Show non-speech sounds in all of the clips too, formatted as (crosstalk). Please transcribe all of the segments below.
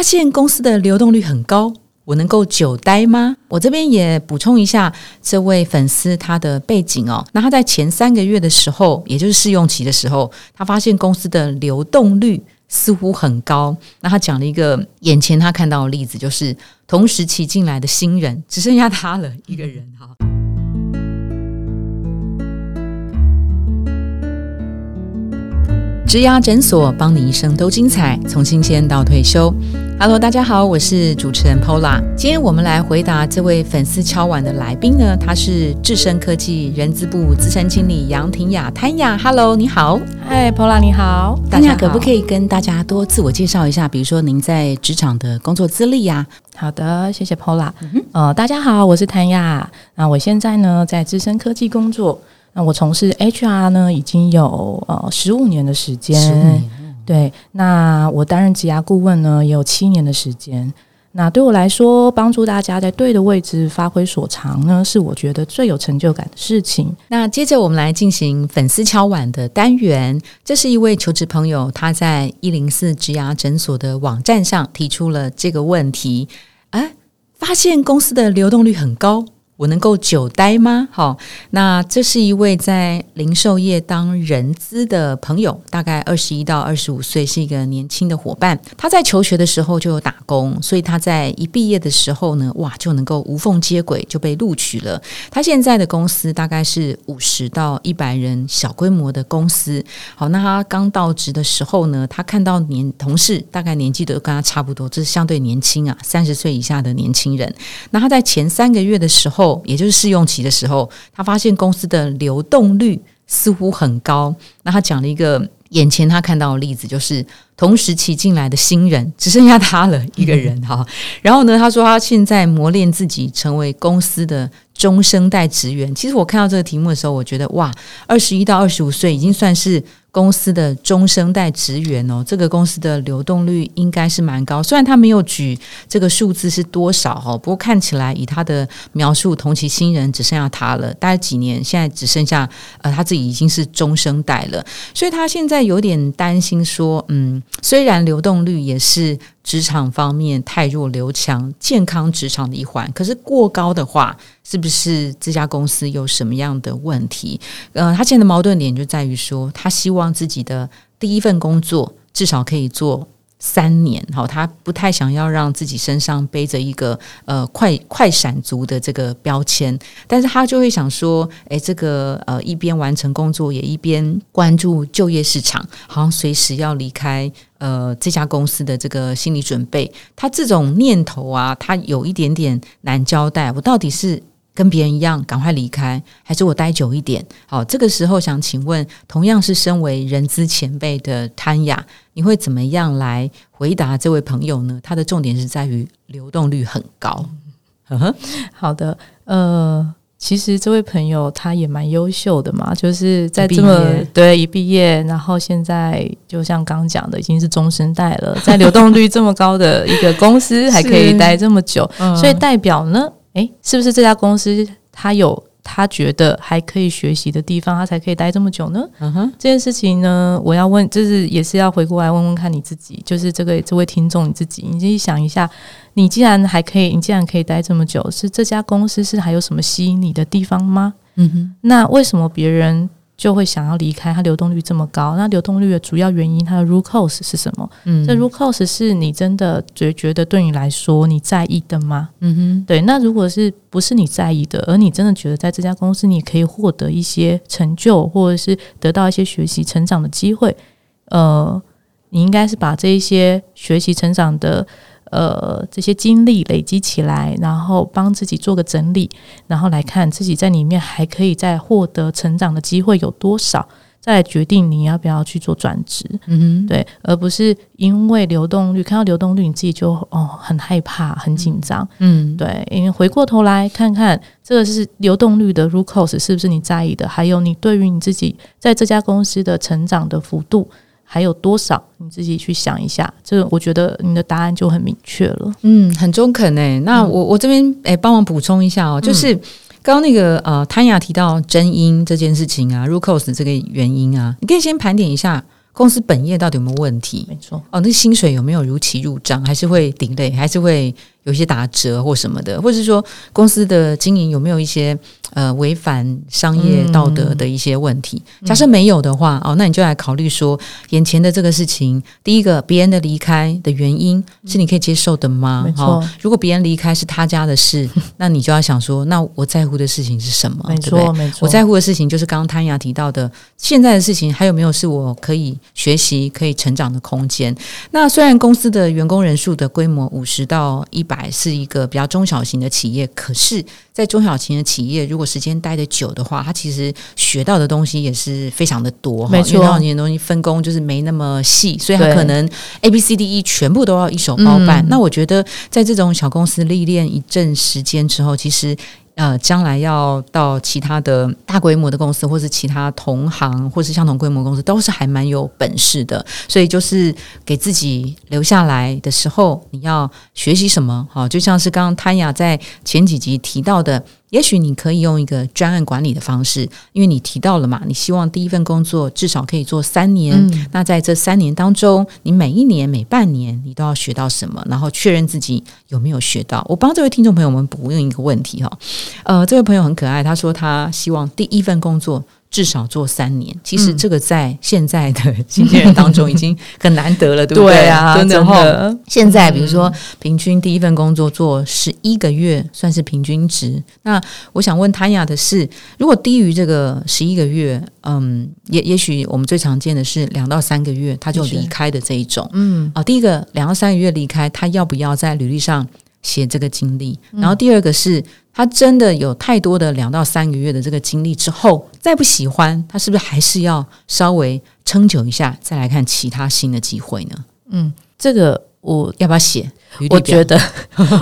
发现公司的流动率很高，我能够久待吗？我这边也补充一下这位粉丝他的背景哦。那他在前三个月的时候，也就是试用期的时候，他发现公司的流动率似乎很高。那他讲了一个眼前他看到的例子，就是同时期进来的新人只剩下他了一个人哈。植牙诊所，帮你一生都精彩，从新鲜到退休。Hello，大家好，我是主持人 Pola。今天我们来回答这位粉丝敲碗的来宾呢，他是智深科技人资部资深经理杨婷雅，谭雅。Hello，你好。嗨，Pola，你好。大家可不可以跟大家多自我介绍一下？比如说您在职场的工作资历呀？好的，谢谢 Pola。呃，大家好，我是谭雅。那我现在呢，在资深科技工作。那我从事 HR 呢，已经有呃十五年的时间。对，那我担任职涯顾问呢，也有七年的时间。那对我来说，帮助大家在对的位置发挥所长呢，是我觉得最有成就感的事情。那接着我们来进行粉丝敲碗的单元。这是一位求职朋友，他在一零四职涯诊所的网站上提出了这个问题：哎，发现公司的流动率很高。我能够久待吗？好，那这是一位在零售业当人资的朋友，大概二十一到二十五岁，是一个年轻的伙伴。他在求学的时候就有打工，所以他在一毕业的时候呢，哇，就能够无缝接轨，就被录取了。他现在的公司大概是五十到一百人小规模的公司。好，那他刚到职的时候呢，他看到年同事大概年纪都跟他差不多，这是相对年轻啊，三十岁以下的年轻人。那他在前三个月的时候。也就是试用期的时候，他发现公司的流动率似乎很高。那他讲了一个眼前他看到的例子，就是同时期进来的新人只剩下他了一个人 (laughs) 哈。然后呢，他说他现在磨练自己，成为公司的。中生代职员，其实我看到这个题目的时候，我觉得哇，二十一到二十五岁已经算是公司的中生代职员哦。这个公司的流动率应该是蛮高，虽然他没有举这个数字是多少哦，不过看起来以他的描述，同期新人只剩下他了，大概几年，现在只剩下呃他自己已经是中生代了，所以他现在有点担心说，嗯，虽然流动率也是。职场方面太弱留强，健康职场的一环。可是过高的话，是不是这家公司有什么样的问题？呃，他现在的矛盾点就在于说，他希望自己的第一份工作至少可以做。三年，好，他不太想要让自己身上背着一个呃快快闪族的这个标签，但是他就会想说，诶，这个呃一边完成工作，也一边关注就业市场，好像随时要离开呃这家公司的这个心理准备，他这种念头啊，他有一点点难交代，我到底是。跟别人一样，赶快离开，还是我待久一点？好，这个时候想请问，同样是身为人资前辈的潘雅，你会怎么样来回答这位朋友呢？他的重点是在于流动率很高。呵呵，好的，呃，其实这位朋友他也蛮优秀的嘛，就是在这么对一毕业，然后现在就像刚讲的，已经是中生代了，在流动率这么高的一个公司还可以待这么久，所以代表呢？哎，是不是这家公司他有他觉得还可以学习的地方，他才可以待这么久呢？嗯哼，这件事情呢，我要问，就是也是要回过来问问看你自己，就是这个这位听众你自己，你自己想一下，你既然还可以，你既然可以待这么久，是这家公司是还有什么吸引你的地方吗？嗯哼，那为什么别人？就会想要离开，它流动率这么高，那流动率的主要原因，它的 root cause 是什么？嗯，这 root cause 是你真的觉觉得对你来说你在意的吗？嗯哼，对。那如果是不是你在意的，而你真的觉得在这家公司你可以获得一些成就，或者是得到一些学习成长的机会，呃，你应该是把这一些学习成长的。呃，这些经历累积起来，然后帮自己做个整理，然后来看自己在里面还可以再获得成长的机会有多少，再来决定你要不要去做转职。嗯哼，对，而不是因为流动率看到流动率，你自己就哦很害怕、很紧张。嗯，对，因为回过头来看看这个是流动率的 root cause 是不是你在意的，还有你对于你自己在这家公司的成长的幅度。还有多少？你自己去想一下。这个我觉得你的答案就很明确了。嗯，很中肯诶。那我我这边诶，帮忙补充一下哦。就是刚刚那个呃，谭雅提到真因这件事情啊 r u c o s 这个原因啊，你可以先盘点一下公司本业到底有没有问题？没错，哦，那薪水有没有如期入账？还是会顶累？还是会有些打折或什么的？或者是说公司的经营有没有一些呃违反商业道德的一些问题？假设没有的话，哦，那你就来考虑说，眼前的这个事情，第一个别人的离开的原因是你可以接受的吗？没错，如果别人离开是他家的事，(laughs) 那你就要想说，那我在乎的事情是什么？没错，没错，我在乎的事情就是刚刚汤雅提到的，现在的事情还有没有是我可以学习？可以成长的空间。那虽然公司的员工人数的规模五十到一百是一个比较中小型的企业，可是，在中小型的企业，如果时间待得久的话，他其实学到的东西也是非常的多。没错，中小型的东西分工就是没那么细，所以他可能 A、B、C、D、E 全部都要一手包办。那我觉得，在这种小公司历练一阵时间之后，其实。呃，将来要到其他的大规模的公司，或是其他同行，或是相同规模公司，都是还蛮有本事的。所以就是给自己留下来的时候，你要学习什么？好，就像是刚刚潘雅在前几集提到的。也许你可以用一个专案管理的方式，因为你提到了嘛，你希望第一份工作至少可以做三年。那在这三年当中，你每一年、每半年，你都要学到什么，然后确认自己有没有学到。我帮这位听众朋友们补问一个问题哈，呃，这位朋友很可爱，他说他希望第一份工作。至少做三年，其实这个在现在的新鲜人当中已经很难得了，对不对 (laughs) 啊？真的。现在比如说，平均第一份工作做十一个月，算是平均值。那我想问谭雅的是，如果低于这个十一个月，嗯，也也许我们最常见的是两到三个月他就离开的这一种。嗯，啊，第一个两到三个月离开，他要不要在履历上写这个经历？然后第二个是。他真的有太多的两到三个月的这个经历之后，再不喜欢他，是不是还是要稍微撑久一下，再来看其他新的机会呢？嗯，这个我要不要写？我觉得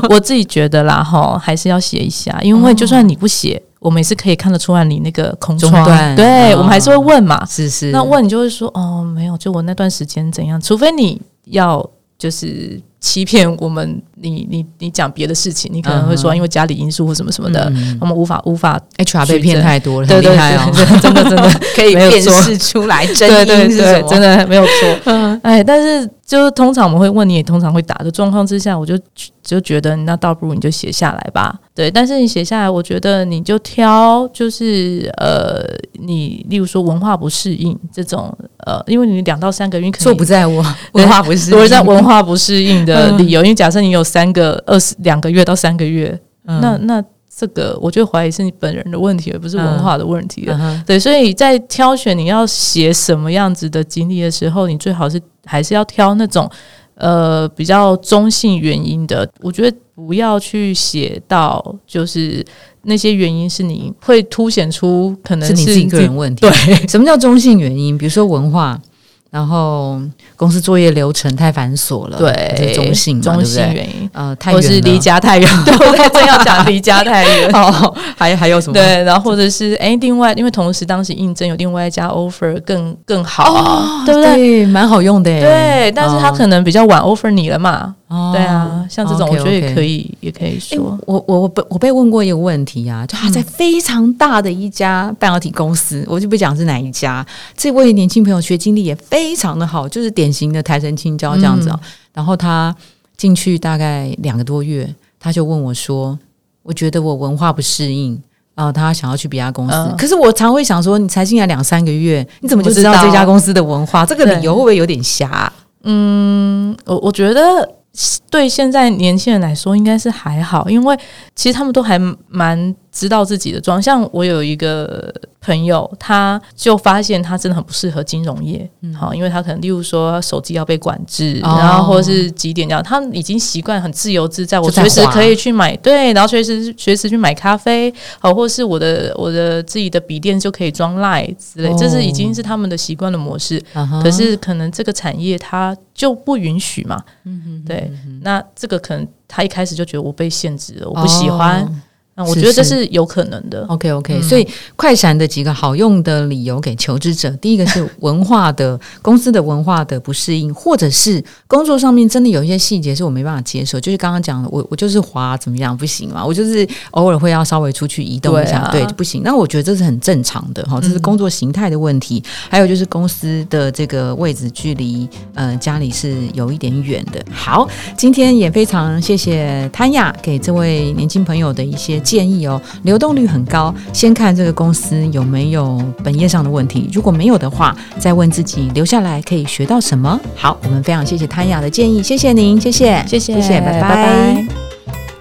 我自己觉得啦，(laughs) 哈，还是要写一下，因为就算你不写，我们也是可以看得出来你那个空窗。对，我们还是会问嘛，是是。那问你就会说，哦，没有，就我那段时间怎样？除非你要就是欺骗我们。你你你讲别的事情，你可能会说因为家里因素或什么什么的，我们无法无法 HR 被骗太多了，对对 (laughs) 对，真的真的。(laughs) 可以辨识出来真因是什么，真的没有错。(laughs) 哎，但是就是通常我们会问你，也通常会打的状况之下，我就就觉得那倒不如你就写下来吧。对，但是你写下来，我觉得你就挑就是呃，你例如说文化不适应这种呃，因为你两到三个月错不在我 (laughs) 文化不适我，在文化不适应的理由，因为假设你有。三个二十两个月到三个月，那那这个我就怀疑是你本人的问题，而不是文化的问题了。对，所以在挑选你要写什么样子的经历的时候，你最好是还是要挑那种呃比较中性原因的。我觉得不要去写到就是那些原因是你会凸显出可能是你自己个人问题。对，什么叫中性原因？比如说文化。然后公司作业流程太繁琐了，对，中性中性原因，呃，或是离家太远，(laughs) 对，我正要讲 (laughs) 离家太远。哦，还还有什么？对，然后或者是哎，另外，因为同时当时应征有另外一家 offer 更更好啊，对不对？蛮好用的，对，但是他可能比较晚 offer 你了嘛。对啊，像这种我觉得也可以，也可以说。我我我被我被问过一个问题啊，就他在非常大的一家半导体公司，我就不讲是哪一家。这位年轻朋友学经历也非常的好，就是典型的台神青椒这样子。然后他进去大概两个多月，他就问我说：“我觉得我文化不适应啊，他想要去别家公司。可是我常会想说，你才进来两三个月，你怎么就知道这家公司的文化？这个理由会不会有点瞎？嗯，我我觉得。对现在年轻人来说，应该是还好，因为其实他们都还蛮。知道自己的状像我有一个朋友，他就发现他真的很不适合金融业，好，因为他可能例如说手机要被管制，然后或者是几点这样，他已经习惯很自由自在，我随时可以去买，对，然后随时随时去买咖啡，好，或是我的我的自己的笔电就可以装 Line 之类，这是已经是他们的习惯的模式。可是可能这个产业它就不允许嘛，对，那这个可能他一开始就觉得我被限制了，我不喜欢。嗯，我觉得这是有可能的。OK OK，所以快闪的几个好用的理由给求职者，第一个是文化的公司的文化的不适应，或者是工作上面真的有一些细节是我没办法接受，就是刚刚讲的，我我就是滑怎么样不行嘛，我就是偶尔会要稍微出去移动一下，对不行。那我觉得这是很正常的哈，这是工作形态的问题。还有就是公司的这个位置距离呃家里是有一点远的。好，今天也非常谢谢潘雅给这位年轻朋友的一些。建议哦，流动率很高，先看这个公司有没有本业上的问题，如果没有的话，再问自己留下来可以学到什么。好，我们非常谢谢潘雅的建议，谢谢您，谢谢，谢谢，谢谢，拜拜。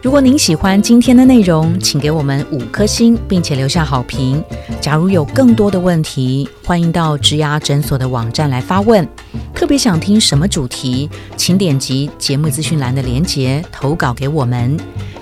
如果您喜欢今天的内容，请给我们五颗星，并且留下好评。假如有更多的问题，欢迎到植牙诊所的网站来发问。特别想听什么主题，请点击节目资讯栏的连结投稿给我们。